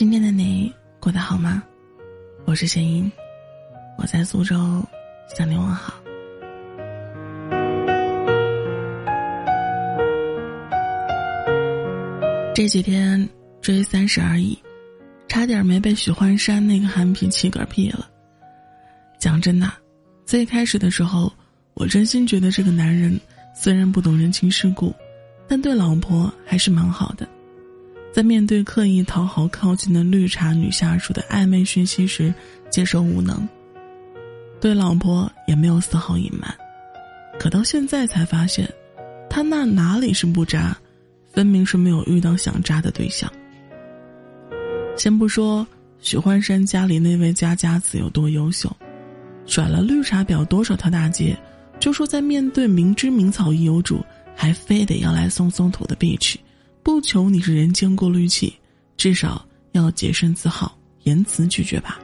今天的你过得好吗？我是贤英，我在苏州向你问好。这几天追《三十而已》，差点没被许幻山那个憨皮气嗝屁了。讲真的，最开始的时候，我真心觉得这个男人虽然不懂人情世故，但对老婆还是蛮好的。在面对刻意讨好靠近的绿茶女下属的暧昧讯息时，接受无能，对老婆也没有丝毫隐瞒。可到现在才发现，他那哪里是不渣，分明是没有遇到想渣的对象。先不说许幻山家里那位家家子有多优秀，甩了绿茶婊多少条大街，就说在面对明知名草已有主，还非得要来松松土的 bitch。不求你是人间过滤器，至少要洁身自好，言辞拒绝吧。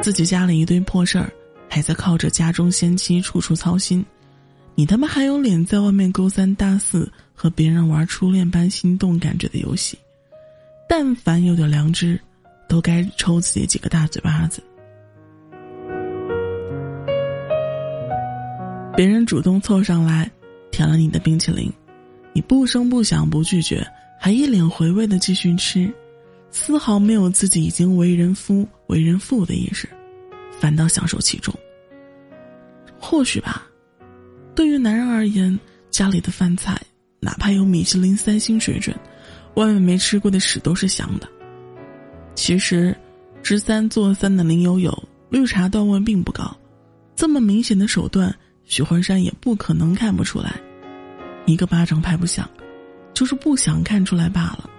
自己家里一堆破事儿，还在靠着家中先妻处处操心，你他妈还有脸在外面勾三搭四，和别人玩初恋般心动感觉的游戏？但凡有点良知，都该抽自己几个大嘴巴子。别人主动凑上来，舔了你的冰淇淋。你不声不响不拒绝，还一脸回味的继续吃，丝毫没有自己已经为人夫为人父的意识，反倒享受其中。或许吧，对于男人而言，家里的饭菜哪怕有米其林三星水准，外面没吃过的屎都是香的。其实，知三做三的林有有，绿茶段位并不高，这么明显的手段，许幻山也不可能看不出来。一个巴掌拍不响，就是不想看出来罢了。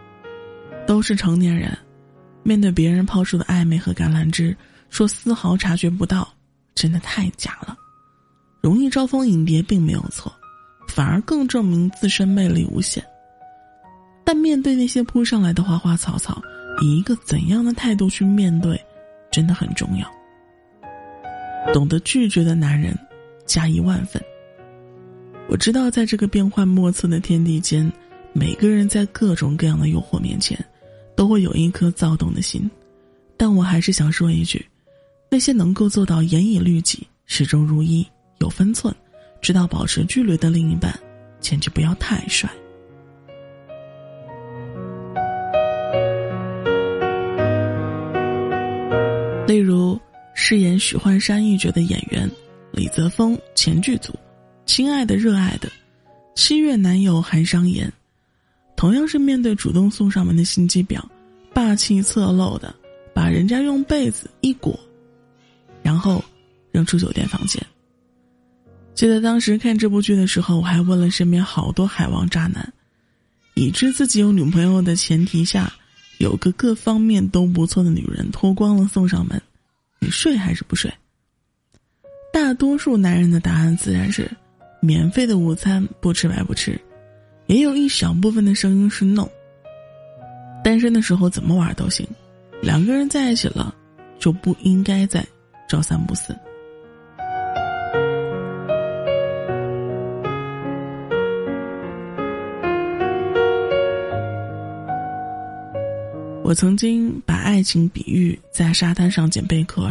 都是成年人，面对别人抛出的暧昧和橄榄枝，说丝毫察觉不到，真的太假了。容易招蜂引蝶并没有错，反而更证明自身魅力无限。但面对那些扑上来的花花草草，以一个怎样的态度去面对，真的很重要。懂得拒绝的男人，加一万分。我知道，在这个变幻莫测的天地间，每个人在各种各样的诱惑面前，都会有一颗躁动的心。但我还是想说一句：那些能够做到严以律己、始终如一、有分寸、知道保持距离的另一半，简直不要太帅。例如，饰演许幻山一角的演员李泽峰，前剧组。亲爱的，热爱的，七月男友韩商言，同样是面对主动送上门的心机婊，霸气侧漏的把人家用被子一裹，然后扔出酒店房间。记得当时看这部剧的时候，我还问了身边好多海王渣男，已知自己有女朋友的前提下，有个各方面都不错的女人脱光了送上门，你睡还是不睡？大多数男人的答案自然是。免费的午餐不吃白不吃，也有一小部分的声音是 no。单身的时候怎么玩都行，两个人在一起了，就不应该再朝三暮四。我曾经把爱情比喻在沙滩上捡贝壳，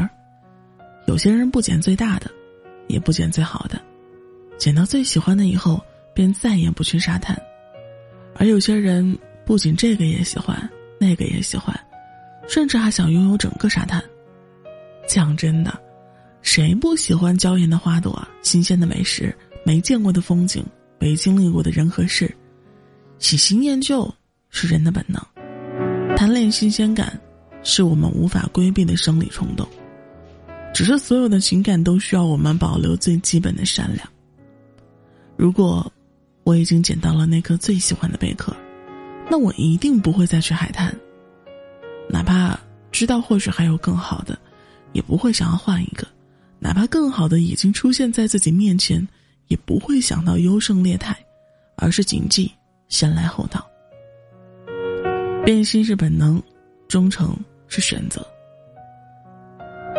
有些人不捡最大的，也不捡最好的。捡到最喜欢的以后，便再也不去沙滩，而有些人不仅这个也喜欢，那个也喜欢，甚至还想拥有整个沙滩。讲真的，谁不喜欢娇艳的花朵、新鲜的美食、没见过的风景、没经历过的人和事？喜新厌旧是人的本能，贪恋新鲜感，是我们无法规避的生理冲动。只是所有的情感都需要我们保留最基本的善良。如果我已经捡到了那颗最喜欢的贝壳，那我一定不会再去海滩。哪怕知道或许还有更好的，也不会想要换一个；哪怕更好的已经出现在自己面前，也不会想到优胜劣汰，而是谨记先来后到。变心是本能，忠诚是选择。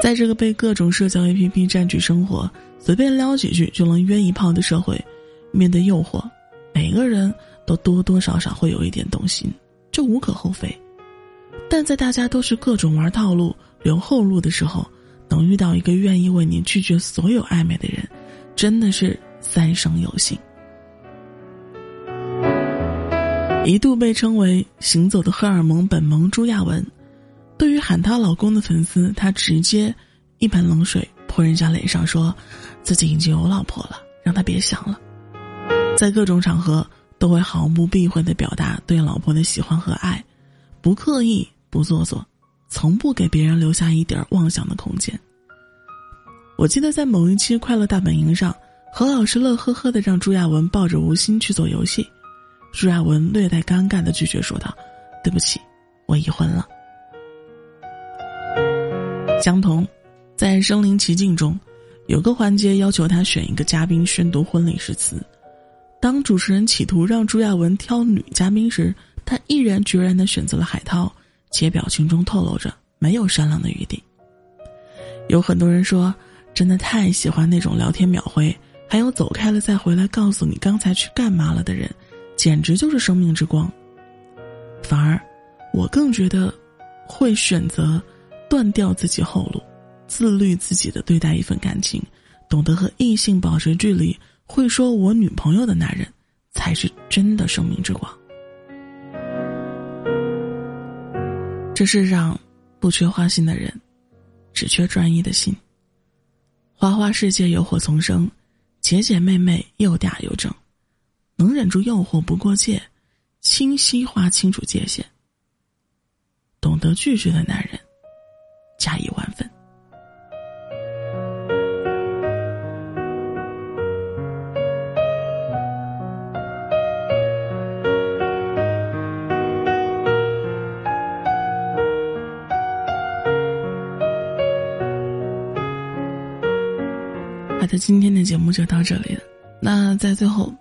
在这个被各种社交 APP 占据生活，随便撩几句就能约一炮的社会。面对诱惑，每个人都多多少少会有一点动心，这无可厚非。但在大家都是各种玩套路、留后路的时候，能遇到一个愿意为你拒绝所有暧昧的人，真的是三生有幸。一度被称为“行走的荷尔蒙本萌”朱亚文，对于喊她老公的粉丝，她直接一盆冷水泼人家脸上，说自己已经有老婆了，让他别想了。在各种场合都会毫不避讳的表达对老婆的喜欢和爱，不刻意。不做作，从不给别人留下一点妄想的空间。我记得在某一期《快乐大本营》上，何老师乐呵呵的让朱亚文抱着吴昕去做游戏，朱亚文略带尴尬的拒绝说道：“对不起，我已婚了。”江同，在《身临其境》中，有个环节要求他选一个嘉宾宣读婚礼誓词，当主持人企图让朱亚文挑女嘉宾时，他毅然决然的选择了海涛。且表情中透露着没有商量的余地。有很多人说，真的太喜欢那种聊天秒回，还有走开了再回来告诉你刚才去干嘛了的人，简直就是生命之光。反而，我更觉得，会选择断掉自己后路，自律自己的对待一份感情，懂得和异性保持距离，会说我女朋友的男人，才是真的生命之光。这世上，不缺花心的人，只缺专一的心。花花世界有火丛生，姐姐妹妹又嗲又正，能忍住诱惑不过界，清晰划清楚界限，懂得拒绝的男人，加一万分。好的，今天的节目就到这里了。那在最后，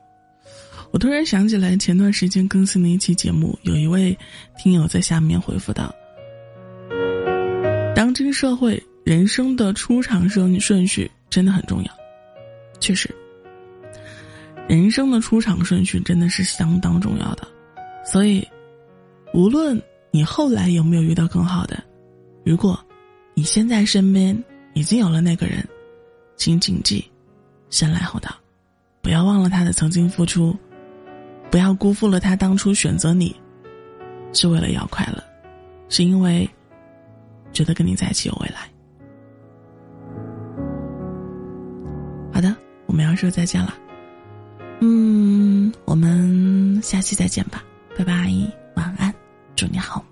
我突然想起来，前段时间更新的一期节目，有一位听友在下面回复道：“当今社会，人生的出场顺顺序真的很重要。确实，人生的出场顺序真的是相当重要的。所以，无论你后来有没有遇到更好的，如果你现在身边已经有了那个人。”请谨记，先来后到，不要忘了他的曾经付出，不要辜负了他当初选择你，是为了要快乐，是因为觉得跟你在一起有未来。好的，我们要说再见了，嗯，我们下期再见吧，拜拜，晚安，祝你好。